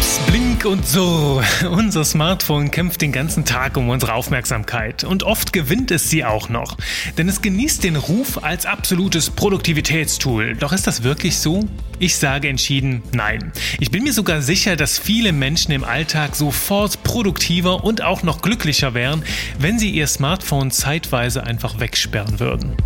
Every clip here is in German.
Schwupps, blink und so. Unser Smartphone kämpft den ganzen Tag um unsere Aufmerksamkeit. Und oft gewinnt es sie auch noch. Denn es genießt den Ruf als absolutes Produktivitätstool. Doch ist das wirklich so? Ich sage entschieden nein. Ich bin mir sogar sicher, dass viele Menschen im Alltag sofort produktiver und auch noch glücklicher wären, wenn sie ihr Smartphone zeitweise einfach wegsperren würden.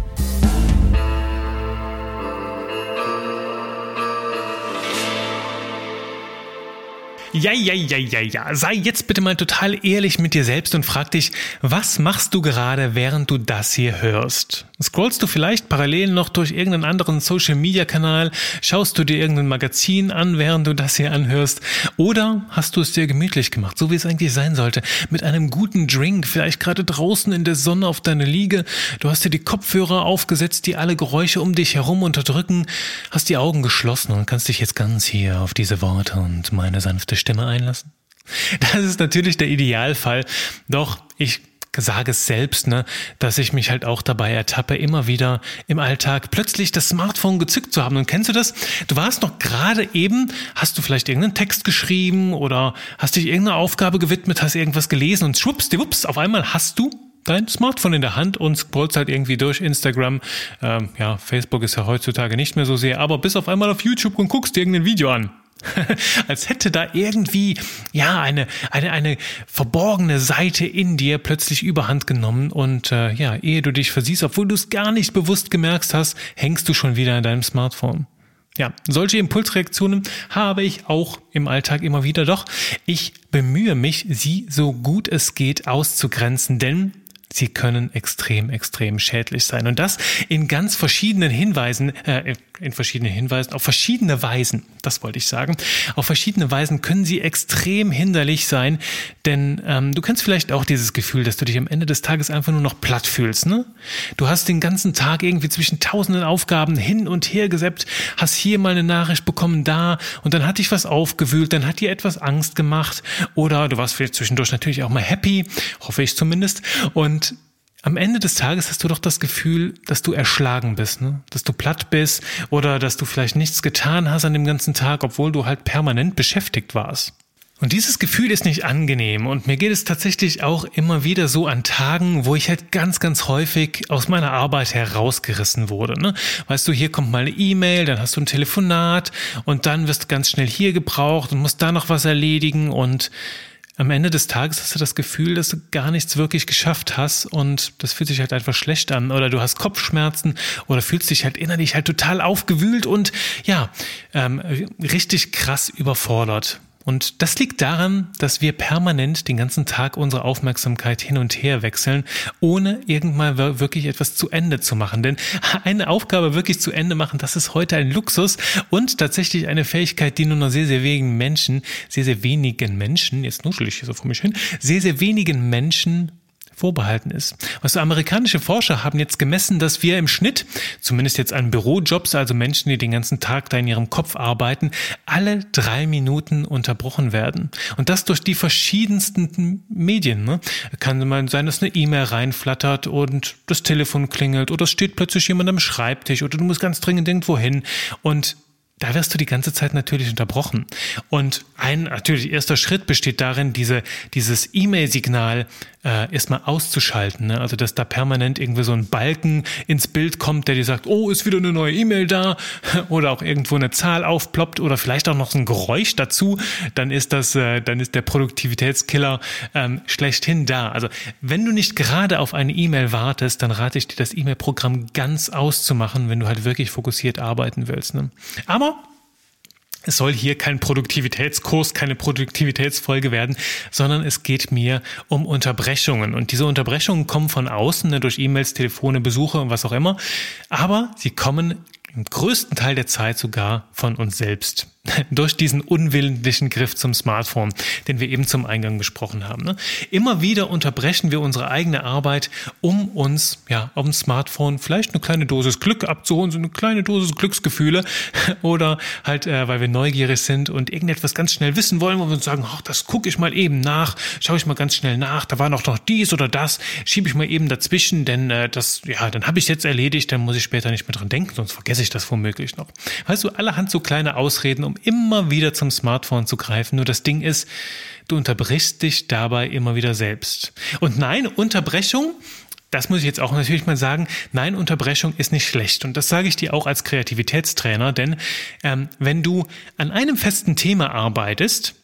Ja, ja, ja, ja, ja. Sei jetzt bitte mal total ehrlich mit dir selbst und frag dich, was machst du gerade, während du das hier hörst? Scrollst du vielleicht parallel noch durch irgendeinen anderen Social Media Kanal? Schaust du dir irgendein Magazin an, während du das hier anhörst? Oder hast du es dir gemütlich gemacht, so wie es eigentlich sein sollte? Mit einem guten Drink, vielleicht gerade draußen in der Sonne auf deiner Liege. Du hast dir die Kopfhörer aufgesetzt, die alle Geräusche um dich herum unterdrücken, hast die Augen geschlossen und kannst dich jetzt ganz hier auf diese Worte und meine sanfte Stimme einlassen? Das ist natürlich der Idealfall. Doch ich sage es selbst, ne, dass ich mich halt auch dabei ertappe, immer wieder im Alltag plötzlich das Smartphone gezückt zu haben. Und kennst du das? Du warst noch gerade eben, hast du vielleicht irgendeinen Text geschrieben oder hast dich irgendeiner Aufgabe gewidmet, hast irgendwas gelesen und schwupps, die wups, auf einmal hast du dein Smartphone in der Hand und scrollst halt irgendwie durch Instagram. Ähm, ja, Facebook ist ja heutzutage nicht mehr so sehr, aber bis auf einmal auf YouTube und guckst dir irgendein Video an. Als hätte da irgendwie, ja, eine, eine, eine verborgene Seite in dir plötzlich überhand genommen und äh, ja, ehe du dich versiehst, obwohl du es gar nicht bewusst gemerkt hast, hängst du schon wieder in deinem Smartphone. Ja, solche Impulsreaktionen habe ich auch im Alltag immer wieder, doch ich bemühe mich, sie so gut es geht auszugrenzen, denn sie können extrem, extrem schädlich sein. Und das in ganz verschiedenen Hinweisen, äh, in verschiedenen Hinweisen, auf verschiedene Weisen, das wollte ich sagen. Auf verschiedene Weisen können sie extrem hinderlich sein, denn ähm, du kennst vielleicht auch dieses Gefühl, dass du dich am Ende des Tages einfach nur noch platt fühlst. Ne? Du hast den ganzen Tag irgendwie zwischen tausenden Aufgaben hin und her gesäppt, hast hier mal eine Nachricht bekommen, da und dann hat dich was aufgewühlt, dann hat dir etwas Angst gemacht oder du warst vielleicht zwischendurch natürlich auch mal happy, hoffe ich zumindest und am Ende des Tages hast du doch das Gefühl, dass du erschlagen bist, ne? dass du platt bist oder dass du vielleicht nichts getan hast an dem ganzen Tag, obwohl du halt permanent beschäftigt warst. Und dieses Gefühl ist nicht angenehm und mir geht es tatsächlich auch immer wieder so an Tagen, wo ich halt ganz, ganz häufig aus meiner Arbeit herausgerissen wurde. Ne? Weißt du, hier kommt mal eine E-Mail, dann hast du ein Telefonat und dann wirst du ganz schnell hier gebraucht und musst da noch was erledigen und am Ende des Tages hast du das Gefühl, dass du gar nichts wirklich geschafft hast und das fühlt sich halt einfach schlecht an oder du hast Kopfschmerzen oder fühlst dich halt innerlich halt total aufgewühlt und ja, ähm, richtig krass überfordert. Und das liegt daran, dass wir permanent den ganzen Tag unsere Aufmerksamkeit hin und her wechseln, ohne irgendwann wirklich etwas zu Ende zu machen. Denn eine Aufgabe wirklich zu Ende machen, das ist heute ein Luxus und tatsächlich eine Fähigkeit, die nur noch sehr, sehr wenigen Menschen, sehr, sehr wenigen Menschen, jetzt nuschel ich hier so vor mich hin, sehr, sehr wenigen Menschen vorbehalten ist. Also amerikanische Forscher haben jetzt gemessen, dass wir im Schnitt, zumindest jetzt an Bürojobs, also Menschen, die den ganzen Tag da in ihrem Kopf arbeiten, alle drei Minuten unterbrochen werden. Und das durch die verschiedensten Medien. Ne? Kann mal sein, dass eine E-Mail reinflattert und das Telefon klingelt oder es steht plötzlich jemand am Schreibtisch oder du musst ganz dringend irgendwo hin. Und da wirst du die ganze Zeit natürlich unterbrochen. Und ein natürlich erster Schritt besteht darin, diese, dieses E-Mail-Signal äh, erstmal auszuschalten. Ne? Also dass da permanent irgendwie so ein Balken ins Bild kommt, der dir sagt, oh, ist wieder eine neue E-Mail da oder auch irgendwo eine Zahl aufploppt oder vielleicht auch noch so ein Geräusch dazu, dann ist das, äh, dann ist der Produktivitätskiller ähm, schlechthin da. Also wenn du nicht gerade auf eine E-Mail wartest, dann rate ich dir, das E-Mail-Programm ganz auszumachen, wenn du halt wirklich fokussiert arbeiten willst. Ne? Aber es soll hier kein Produktivitätskurs, keine Produktivitätsfolge werden, sondern es geht mir um Unterbrechungen. Und diese Unterbrechungen kommen von außen, ne, durch E-Mails, Telefone, Besuche und was auch immer. Aber sie kommen im größten Teil der Zeit sogar von uns selbst. Durch diesen unwillentlichen Griff zum Smartphone, den wir eben zum Eingang besprochen haben. Ne? Immer wieder unterbrechen wir unsere eigene Arbeit, um uns ja auf dem Smartphone vielleicht eine kleine Dosis Glück abzuholen, so eine kleine Dosis Glücksgefühle oder halt, äh, weil wir neugierig sind und irgendetwas ganz schnell wissen wollen, wo wir uns sagen, ach, das gucke ich mal eben nach, schaue ich mal ganz schnell nach, da war noch noch dies oder das, schiebe ich mal eben dazwischen, denn äh, das, ja, dann habe ich jetzt erledigt, dann muss ich später nicht mehr dran denken, sonst vergesse ich das womöglich noch. Weißt du, allerhand so kleine Ausreden, um um immer wieder zum Smartphone zu greifen. Nur das Ding ist, du unterbrichst dich dabei immer wieder selbst. Und nein, Unterbrechung das muss ich jetzt auch natürlich mal sagen, nein, Unterbrechung ist nicht schlecht. Und das sage ich dir auch als Kreativitätstrainer, denn ähm, wenn du an einem festen Thema arbeitest,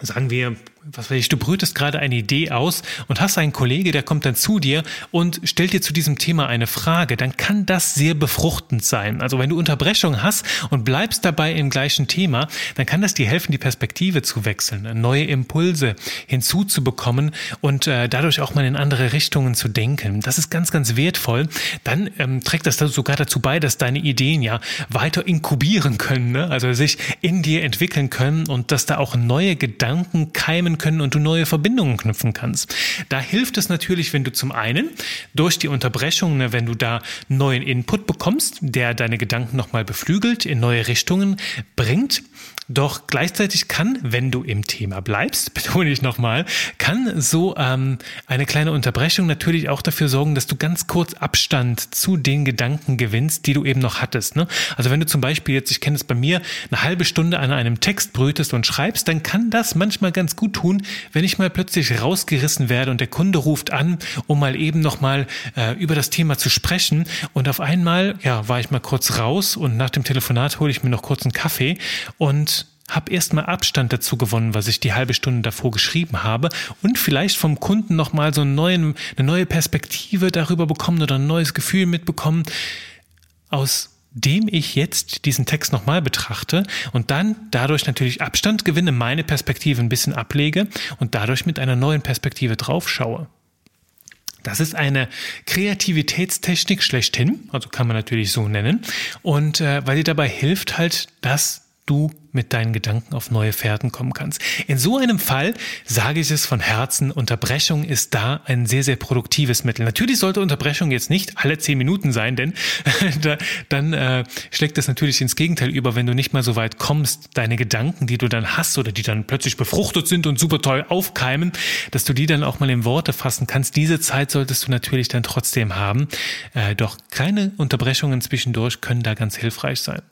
sagen wir, was weiß ich, du brütest gerade eine Idee aus und hast einen Kollege, der kommt dann zu dir und stellt dir zu diesem Thema eine Frage, dann kann das sehr befruchtend sein. Also wenn du Unterbrechung hast und bleibst dabei im gleichen Thema, dann kann das dir helfen, die Perspektive zu wechseln, neue Impulse hinzuzubekommen und äh, dadurch auch mal in andere Richtungen zu denken. Das ist ganz, ganz wertvoll. Dann ähm, trägt das sogar dazu bei, dass deine Ideen ja weiter inkubieren können, ne? also sich in dir entwickeln können und dass da auch neue Gedanken keimen nehmen können und du neue Verbindungen knüpfen kannst. Da hilft es natürlich, wenn du zum einen durch die Unterbrechung, ne, wenn du da neuen Input bekommst, der deine Gedanken nochmal beflügelt, in neue Richtungen bringt. Doch gleichzeitig kann, wenn du im Thema bleibst, betone ich nochmal, kann so ähm, eine kleine Unterbrechung natürlich auch dafür sorgen, dass du ganz kurz Abstand zu den Gedanken gewinnst, die du eben noch hattest. Ne? Also wenn du zum Beispiel jetzt, ich kenne es bei mir, eine halbe Stunde an einem Text brütest und schreibst, dann kann das manchmal ganz gut tun, wenn ich mal plötzlich rausgerissen werde und der Kunde ruft an, um mal eben nochmal äh, über das Thema zu sprechen. Und auf einmal, ja, war ich mal kurz raus und nach dem Telefonat hole ich mir noch kurz einen Kaffee und habe erstmal Abstand dazu gewonnen, was ich die halbe Stunde davor geschrieben habe und vielleicht vom Kunden nochmal so einen neuen, eine neue Perspektive darüber bekommen oder ein neues Gefühl mitbekommen, aus dem ich jetzt diesen Text nochmal betrachte und dann dadurch natürlich Abstand gewinne, meine Perspektive ein bisschen ablege und dadurch mit einer neuen Perspektive draufschaue. Das ist eine Kreativitätstechnik schlechthin, also kann man natürlich so nennen. Und äh, weil sie dabei hilft halt, dass du mit deinen Gedanken auf neue Fährten kommen kannst. In so einem Fall sage ich es von Herzen, Unterbrechung ist da ein sehr, sehr produktives Mittel. Natürlich sollte Unterbrechung jetzt nicht alle zehn Minuten sein, denn da, dann äh, schlägt das natürlich ins Gegenteil über, wenn du nicht mal so weit kommst, deine Gedanken, die du dann hast oder die dann plötzlich befruchtet sind und super toll aufkeimen, dass du die dann auch mal in Worte fassen kannst. Diese Zeit solltest du natürlich dann trotzdem haben. Äh, doch kleine Unterbrechungen zwischendurch können da ganz hilfreich sein.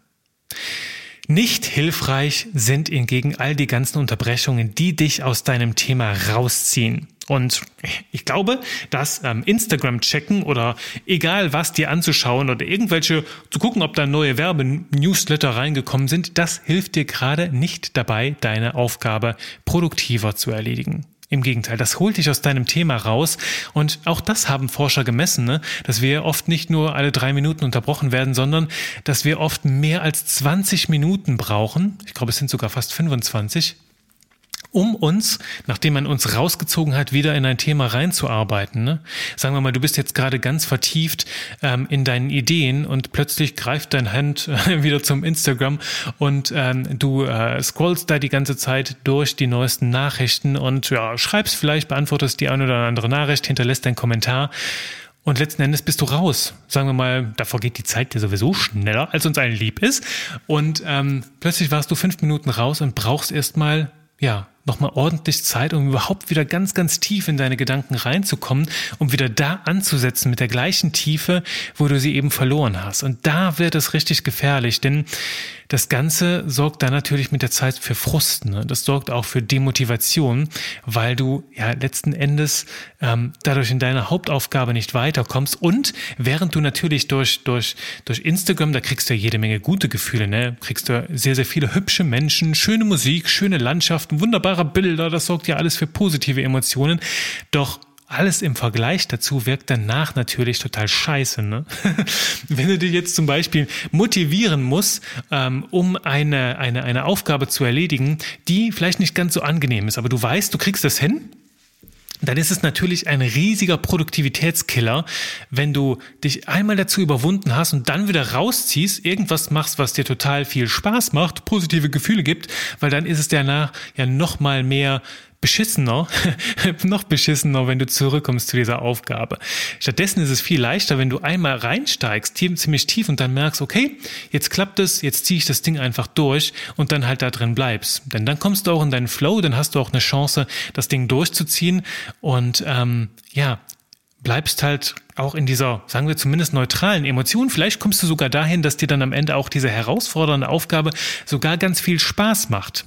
Nicht hilfreich sind hingegen all die ganzen Unterbrechungen, die dich aus deinem Thema rausziehen. Und ich glaube, dass ähm, Instagram checken oder egal was dir anzuschauen oder irgendwelche zu gucken, ob da neue Werbe-Newsletter reingekommen sind, das hilft dir gerade nicht dabei, deine Aufgabe produktiver zu erledigen. Im Gegenteil, das holt dich aus deinem Thema raus. Und auch das haben Forscher gemessen, ne? dass wir oft nicht nur alle drei Minuten unterbrochen werden, sondern dass wir oft mehr als 20 Minuten brauchen. Ich glaube, es sind sogar fast 25 um uns, nachdem man uns rausgezogen hat, wieder in ein Thema reinzuarbeiten. Ne? Sagen wir mal, du bist jetzt gerade ganz vertieft ähm, in deinen Ideen und plötzlich greift dein Hand äh, wieder zum Instagram und ähm, du äh, scrollst da die ganze Zeit durch die neuesten Nachrichten und ja, schreibst vielleicht, beantwortest die eine oder andere Nachricht, hinterlässt deinen Kommentar. Und letzten Endes bist du raus. Sagen wir mal, da vergeht die Zeit dir sowieso schneller, als uns allen lieb ist. Und ähm, plötzlich warst du fünf Minuten raus und brauchst erstmal, ja, nochmal ordentlich Zeit, um überhaupt wieder ganz, ganz tief in deine Gedanken reinzukommen, um wieder da anzusetzen mit der gleichen Tiefe, wo du sie eben verloren hast. Und da wird es richtig gefährlich, denn das Ganze sorgt dann natürlich mit der Zeit für Frust. Ne? Das sorgt auch für Demotivation, weil du ja letzten Endes ähm, dadurch in deiner Hauptaufgabe nicht weiterkommst. Und während du natürlich durch, durch, durch Instagram, da kriegst du ja jede Menge gute Gefühle, ne? kriegst du sehr, sehr viele hübsche Menschen, schöne Musik, schöne Landschaften, wunderbare Bilder, das sorgt ja alles für positive Emotionen. Doch alles im Vergleich dazu wirkt danach natürlich total scheiße. Ne? Wenn du dich jetzt zum Beispiel motivieren musst, ähm, um eine, eine, eine Aufgabe zu erledigen, die vielleicht nicht ganz so angenehm ist, aber du weißt, du kriegst das hin, dann ist es natürlich ein riesiger Produktivitätskiller, wenn du dich einmal dazu überwunden hast und dann wieder rausziehst, irgendwas machst, was dir total viel Spaß macht, positive Gefühle gibt, weil dann ist es danach ja noch mal mehr beschissener, noch beschissener, wenn du zurückkommst zu dieser Aufgabe. Stattdessen ist es viel leichter, wenn du einmal reinsteigst, ziemlich tief und dann merkst, okay, jetzt klappt es, jetzt ziehe ich das Ding einfach durch und dann halt da drin bleibst. Denn dann kommst du auch in deinen Flow, dann hast du auch eine Chance, das Ding durchzuziehen und ähm, ja, bleibst halt auch in dieser, sagen wir zumindest neutralen Emotion. Vielleicht kommst du sogar dahin, dass dir dann am Ende auch diese herausfordernde Aufgabe sogar ganz viel Spaß macht.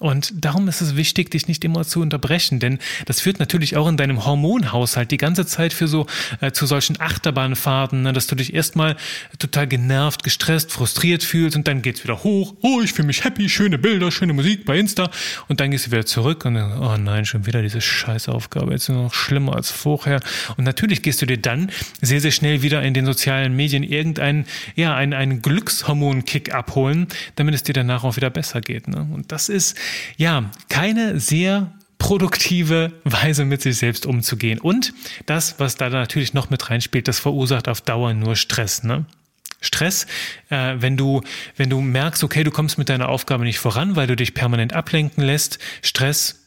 Und darum ist es wichtig, dich nicht immer zu unterbrechen, denn das führt natürlich auch in deinem Hormonhaushalt die ganze Zeit für so äh, zu solchen Achterbahnfahrten, ne, dass du dich erstmal total genervt, gestresst, frustriert fühlst und dann geht's wieder hoch. Oh, ich fühle mich happy, schöne Bilder, schöne Musik bei Insta und dann gehst du wieder zurück und oh nein, schon wieder diese Scheißaufgabe, jetzt nur noch schlimmer als vorher. Und natürlich gehst du dir dann sehr, sehr schnell wieder in den sozialen Medien irgendeinen, ja, einen, einen Glückshormon-Kick abholen, damit es dir danach auch wieder besser geht. Ne? Und das ist ja, keine sehr produktive Weise mit sich selbst umzugehen. Und das, was da natürlich noch mit reinspielt, das verursacht auf Dauer nur Stress. Ne? Stress, äh, wenn du, wenn du merkst, okay, du kommst mit deiner Aufgabe nicht voran, weil du dich permanent ablenken lässt. Stress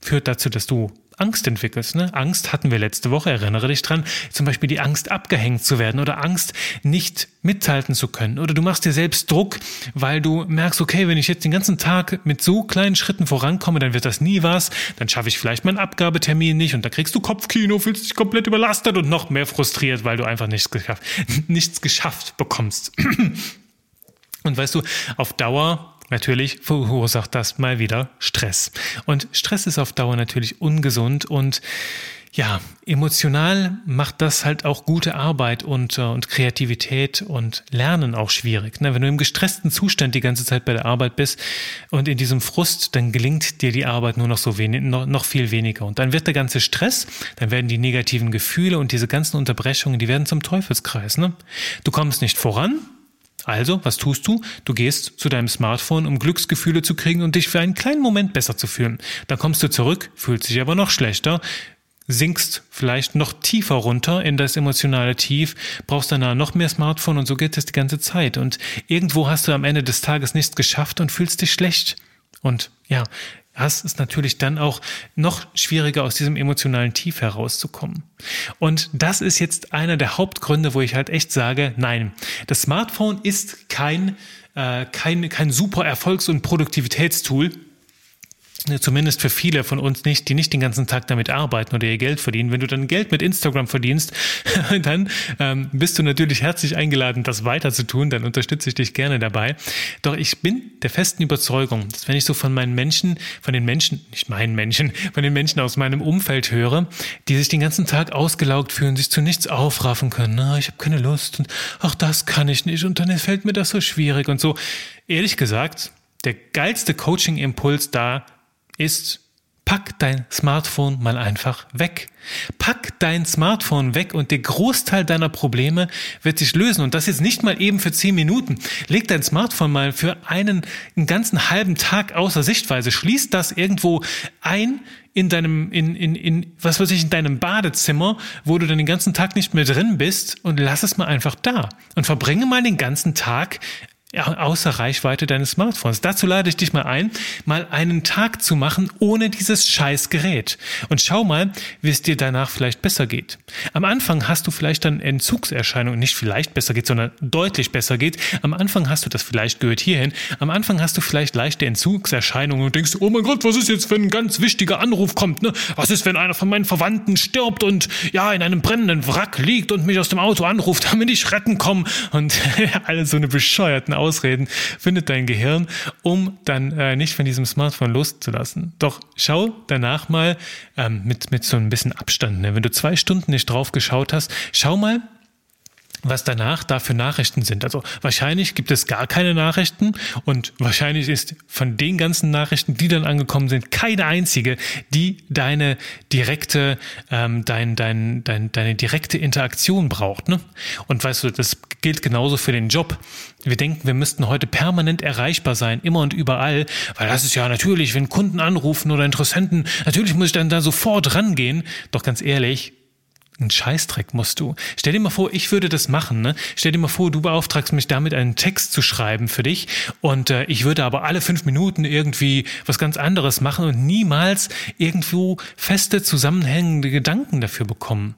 führt dazu, dass du Angst entwickelst. Ne? Angst hatten wir letzte Woche, erinnere dich dran. Zum Beispiel die Angst, abgehängt zu werden oder Angst, nicht mithalten zu können. Oder du machst dir selbst Druck, weil du merkst, okay, wenn ich jetzt den ganzen Tag mit so kleinen Schritten vorankomme, dann wird das nie was. Dann schaffe ich vielleicht meinen Abgabetermin nicht und da kriegst du Kopfkino, fühlst dich komplett überlastet und noch mehr frustriert, weil du einfach nichts geschafft, nichts geschafft bekommst. Und weißt du, auf Dauer Natürlich verursacht das mal wieder Stress. Und Stress ist auf Dauer natürlich ungesund und ja, emotional macht das halt auch gute Arbeit und, äh, und Kreativität und Lernen auch schwierig. Ne? Wenn du im gestressten Zustand die ganze Zeit bei der Arbeit bist und in diesem Frust, dann gelingt dir die Arbeit nur noch so wenig, noch, noch viel weniger. Und dann wird der ganze Stress, dann werden die negativen Gefühle und diese ganzen Unterbrechungen, die werden zum Teufelskreis. Ne? Du kommst nicht voran, also, was tust du? Du gehst zu deinem Smartphone, um Glücksgefühle zu kriegen und dich für einen kleinen Moment besser zu fühlen. Dann kommst du zurück, fühlst dich aber noch schlechter, sinkst vielleicht noch tiefer runter in das emotionale Tief, brauchst danach noch mehr Smartphone und so geht es die ganze Zeit. Und irgendwo hast du am Ende des Tages nichts geschafft und fühlst dich schlecht. Und ja, hast es natürlich dann auch noch schwieriger, aus diesem emotionalen Tief herauszukommen. Und das ist jetzt einer der Hauptgründe, wo ich halt echt sage, nein, das Smartphone ist kein, äh, kein, kein super Erfolgs- und Produktivitätstool zumindest für viele von uns nicht, die nicht den ganzen Tag damit arbeiten oder ihr Geld verdienen. Wenn du dann Geld mit Instagram verdienst, dann ähm, bist du natürlich herzlich eingeladen, das weiter zu tun. Dann unterstütze ich dich gerne dabei. Doch ich bin der festen Überzeugung, dass wenn ich so von meinen Menschen, von den Menschen, nicht meinen Menschen, von den Menschen aus meinem Umfeld höre, die sich den ganzen Tag ausgelaugt fühlen, sich zu nichts aufraffen können. Na, ich habe keine Lust und ach, das kann ich nicht und dann fällt mir das so schwierig und so. Ehrlich gesagt, der geilste Coaching-Impuls da ist, pack dein Smartphone mal einfach weg. Pack dein Smartphone weg und der Großteil deiner Probleme wird sich lösen. Und das jetzt nicht mal eben für zehn Minuten. Leg dein Smartphone mal für einen, einen ganzen halben Tag außer Sichtweise. Schließ das irgendwo ein in deinem, in, in, in, was weiß ich, in deinem Badezimmer, wo du dann den ganzen Tag nicht mehr drin bist und lass es mal einfach da. Und verbringe mal den ganzen Tag außer Reichweite deines Smartphones. Dazu lade ich dich mal ein, mal einen Tag zu machen ohne dieses scheiß Gerät. Und schau mal, wie es dir danach vielleicht besser geht. Am Anfang hast du vielleicht dann Entzugserscheinungen, nicht vielleicht besser geht, sondern deutlich besser geht. Am Anfang hast du das vielleicht gehört hierhin. Am Anfang hast du vielleicht leichte Entzugserscheinungen und denkst, oh mein Gott, was ist jetzt, wenn ein ganz wichtiger Anruf kommt? Ne? Was ist, wenn einer von meinen Verwandten stirbt und ja, in einem brennenden Wrack liegt und mich aus dem Auto anruft, damit ich retten komme? Und alle so eine bescheuerten Ausreden findet dein Gehirn, um dann äh, nicht von diesem Smartphone loszulassen. Doch schau danach mal ähm, mit, mit so ein bisschen Abstand. Ne? Wenn du zwei Stunden nicht drauf geschaut hast, schau mal, was danach da für Nachrichten sind. Also wahrscheinlich gibt es gar keine Nachrichten und wahrscheinlich ist von den ganzen Nachrichten, die dann angekommen sind, keine einzige, die deine direkte, ähm, dein, dein, dein, deine direkte Interaktion braucht. Ne? Und weißt du, das gilt genauso für den Job. Wir denken, wir müssten heute permanent erreichbar sein, immer und überall, weil das ist ja natürlich, wenn Kunden anrufen oder Interessenten, natürlich muss ich dann da sofort rangehen. Doch ganz ehrlich, ein Scheißdreck musst du. Stell dir mal vor, ich würde das machen. Ne? Stell dir mal vor, du beauftragst mich damit, einen Text zu schreiben für dich und äh, ich würde aber alle fünf Minuten irgendwie was ganz anderes machen und niemals irgendwo feste, zusammenhängende Gedanken dafür bekommen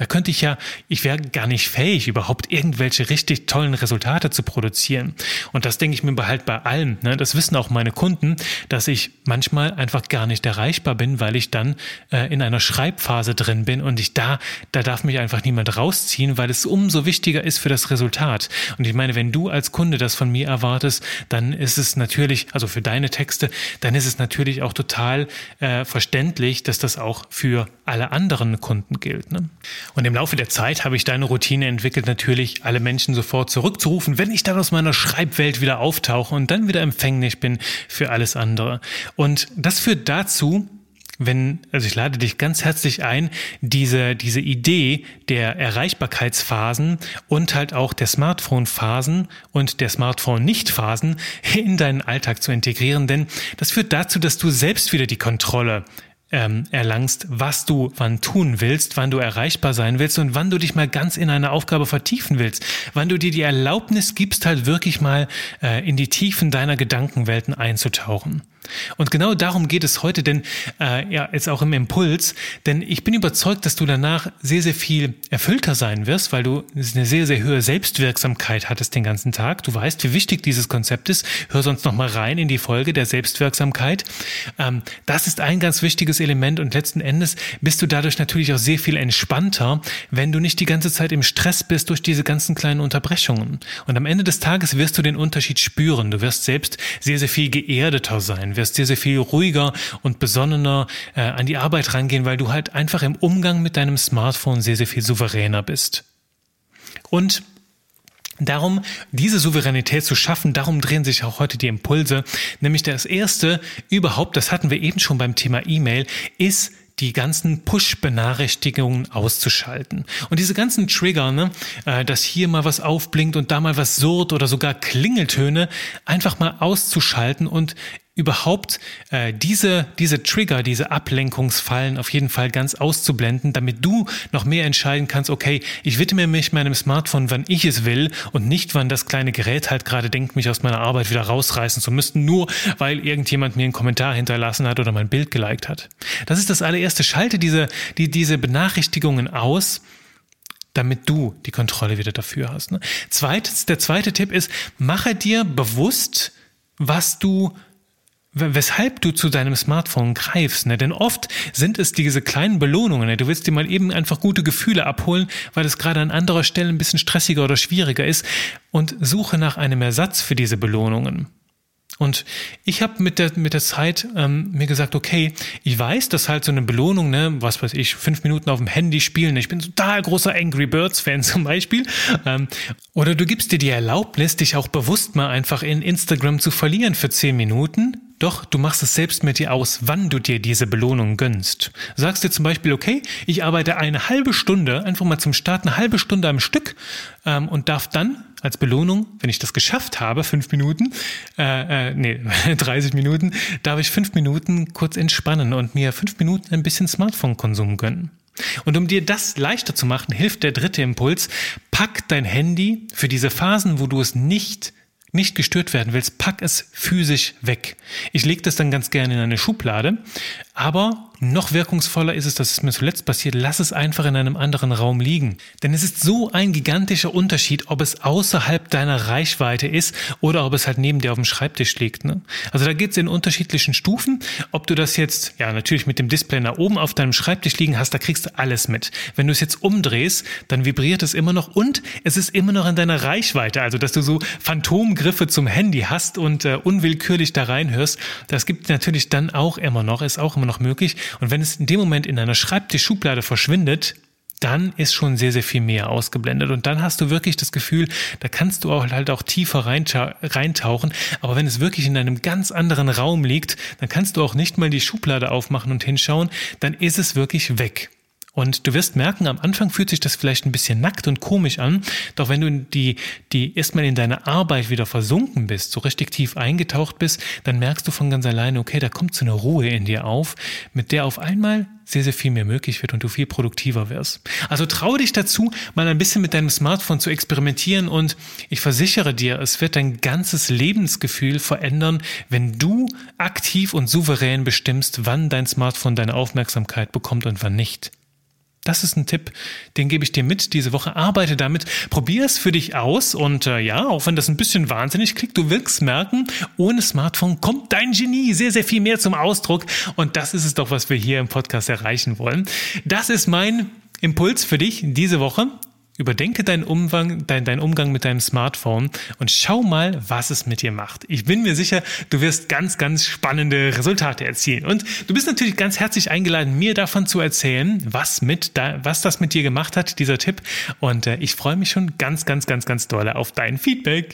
Da könnte ich ja, ich wäre gar nicht fähig, überhaupt irgendwelche richtig tollen Resultate zu produzieren. Und das denke ich mir halt bei allem. Ne? Das wissen auch meine Kunden, dass ich manchmal einfach gar nicht erreichbar bin, weil ich dann äh, in einer Schreibphase drin bin und ich da, da darf mich einfach niemand rausziehen, weil es umso wichtiger ist für das Resultat. Und ich meine, wenn du als Kunde das von mir erwartest, dann ist es natürlich, also für deine Texte, dann ist es natürlich auch total äh, verständlich, dass das auch für alle anderen Kunden gilt. Ne? Und im Laufe der Zeit habe ich deine Routine entwickelt, natürlich alle Menschen sofort zurückzurufen, wenn ich dann aus meiner Schreibwelt wieder auftauche und dann wieder empfänglich bin für alles andere. Und das führt dazu, wenn, also ich lade dich ganz herzlich ein, diese, diese Idee der Erreichbarkeitsphasen und halt auch der Smartphone-Phasen und der Smartphone-Nicht-Phasen in deinen Alltag zu integrieren, denn das führt dazu, dass du selbst wieder die Kontrolle ähm, erlangst, was du wann tun willst, wann du erreichbar sein willst und wann du dich mal ganz in eine Aufgabe vertiefen willst, wann du dir die Erlaubnis gibst, halt wirklich mal äh, in die Tiefen deiner Gedankenwelten einzutauchen. Und genau darum geht es heute, denn äh, ja, jetzt auch im Impuls, denn ich bin überzeugt, dass du danach sehr, sehr viel erfüllter sein wirst, weil du eine sehr, sehr hohe Selbstwirksamkeit hattest den ganzen Tag. Du weißt, wie wichtig dieses Konzept ist. Hör sonst noch mal rein in die Folge der Selbstwirksamkeit. Ähm, das ist ein ganz wichtiges Element und letzten Endes bist du dadurch natürlich auch sehr viel entspannter, wenn du nicht die ganze Zeit im Stress bist durch diese ganzen kleinen Unterbrechungen. Und am Ende des Tages wirst du den Unterschied spüren. Du wirst selbst sehr, sehr viel geerdeter sein wirst sehr, sehr viel ruhiger und besonnener äh, an die Arbeit rangehen, weil du halt einfach im Umgang mit deinem Smartphone sehr, sehr viel souveräner bist. Und Darum, diese Souveränität zu schaffen, darum drehen sich auch heute die Impulse. Nämlich das erste überhaupt, das hatten wir eben schon beim Thema E-Mail, ist die ganzen Push-Benachrichtigungen auszuschalten. Und diese ganzen Trigger, ne, äh, dass hier mal was aufblinkt und da mal was surrt oder sogar Klingeltöne, einfach mal auszuschalten und überhaupt äh, diese, diese Trigger, diese Ablenkungsfallen auf jeden Fall ganz auszublenden, damit du noch mehr entscheiden kannst, okay, ich widme mich meinem Smartphone, wann ich es will und nicht, wann das kleine Gerät halt gerade denkt, mich aus meiner Arbeit wieder rausreißen zu müssen, nur weil irgendjemand mir einen Kommentar hinterlassen hat oder mein Bild geliked hat. Das ist das allererste. Schalte diese, die, diese Benachrichtigungen aus, damit du die Kontrolle wieder dafür hast. Ne? Zweitens, der zweite Tipp ist, mache dir bewusst, was du weshalb du zu deinem Smartphone greifst. Ne? Denn oft sind es diese kleinen Belohnungen. Ne? Du willst dir mal eben einfach gute Gefühle abholen, weil es gerade an anderer Stelle ein bisschen stressiger oder schwieriger ist und suche nach einem Ersatz für diese Belohnungen. Und ich habe mit der, mit der Zeit ähm, mir gesagt, okay, ich weiß, dass halt so eine Belohnung, ne, was weiß ich, fünf Minuten auf dem Handy spielen, ich bin total großer Angry Birds-Fan zum Beispiel. Ähm, oder du gibst dir die Erlaubnis, dich auch bewusst mal einfach in Instagram zu verlieren für zehn Minuten doch du machst es selbst mit dir aus, wann du dir diese Belohnung gönnst. Sagst dir zum Beispiel, okay, ich arbeite eine halbe Stunde, einfach mal zum Start eine halbe Stunde am Stück ähm, und darf dann als Belohnung, wenn ich das geschafft habe, fünf Minuten, äh, äh, nee, 30 Minuten, darf ich fünf Minuten kurz entspannen und mir fünf Minuten ein bisschen Smartphone-Konsum gönnen. Und um dir das leichter zu machen, hilft der dritte Impuls, pack dein Handy für diese Phasen, wo du es nicht nicht gestört werden willst, pack es physisch weg. Ich lege das dann ganz gerne in eine Schublade, aber noch wirkungsvoller ist es, dass es mir zuletzt passiert, lass es einfach in einem anderen Raum liegen. Denn es ist so ein gigantischer Unterschied, ob es außerhalb deiner Reichweite ist oder ob es halt neben dir auf dem Schreibtisch liegt. Ne? Also da geht es in unterschiedlichen Stufen. Ob du das jetzt, ja natürlich mit dem Display nach oben auf deinem Schreibtisch liegen hast, da kriegst du alles mit. Wenn du es jetzt umdrehst, dann vibriert es immer noch und es ist immer noch in deiner Reichweite. Also dass du so Phantomgriffe zum Handy hast und äh, unwillkürlich da reinhörst, das gibt natürlich dann auch immer noch, ist auch immer noch möglich. Und wenn es in dem Moment in einer Schreibtischschublade verschwindet, dann ist schon sehr, sehr viel mehr ausgeblendet. Und dann hast du wirklich das Gefühl, da kannst du auch halt auch tiefer reintauchen. Aber wenn es wirklich in einem ganz anderen Raum liegt, dann kannst du auch nicht mal die Schublade aufmachen und hinschauen, dann ist es wirklich weg. Und du wirst merken, am Anfang fühlt sich das vielleicht ein bisschen nackt und komisch an, doch wenn du die, die erstmal in deine Arbeit wieder versunken bist, so richtig tief eingetaucht bist, dann merkst du von ganz alleine, okay, da kommt so eine Ruhe in dir auf, mit der auf einmal sehr, sehr viel mehr möglich wird und du viel produktiver wirst. Also traue dich dazu, mal ein bisschen mit deinem Smartphone zu experimentieren und ich versichere dir, es wird dein ganzes Lebensgefühl verändern, wenn du aktiv und souverän bestimmst, wann dein Smartphone deine Aufmerksamkeit bekommt und wann nicht. Das ist ein Tipp, den gebe ich dir mit diese Woche. Arbeite damit, probier es für dich aus und äh, ja, auch wenn das ein bisschen wahnsinnig klingt, du wirkst merken, ohne Smartphone kommt dein Genie sehr, sehr viel mehr zum Ausdruck und das ist es doch, was wir hier im Podcast erreichen wollen. Das ist mein Impuls für dich diese Woche. Überdenke deinen Umgang, dein, dein Umgang mit deinem Smartphone und schau mal, was es mit dir macht. Ich bin mir sicher, du wirst ganz, ganz spannende Resultate erzielen. Und du bist natürlich ganz herzlich eingeladen, mir davon zu erzählen, was, mit da, was das mit dir gemacht hat, dieser Tipp. Und äh, ich freue mich schon ganz, ganz, ganz, ganz doll auf dein Feedback.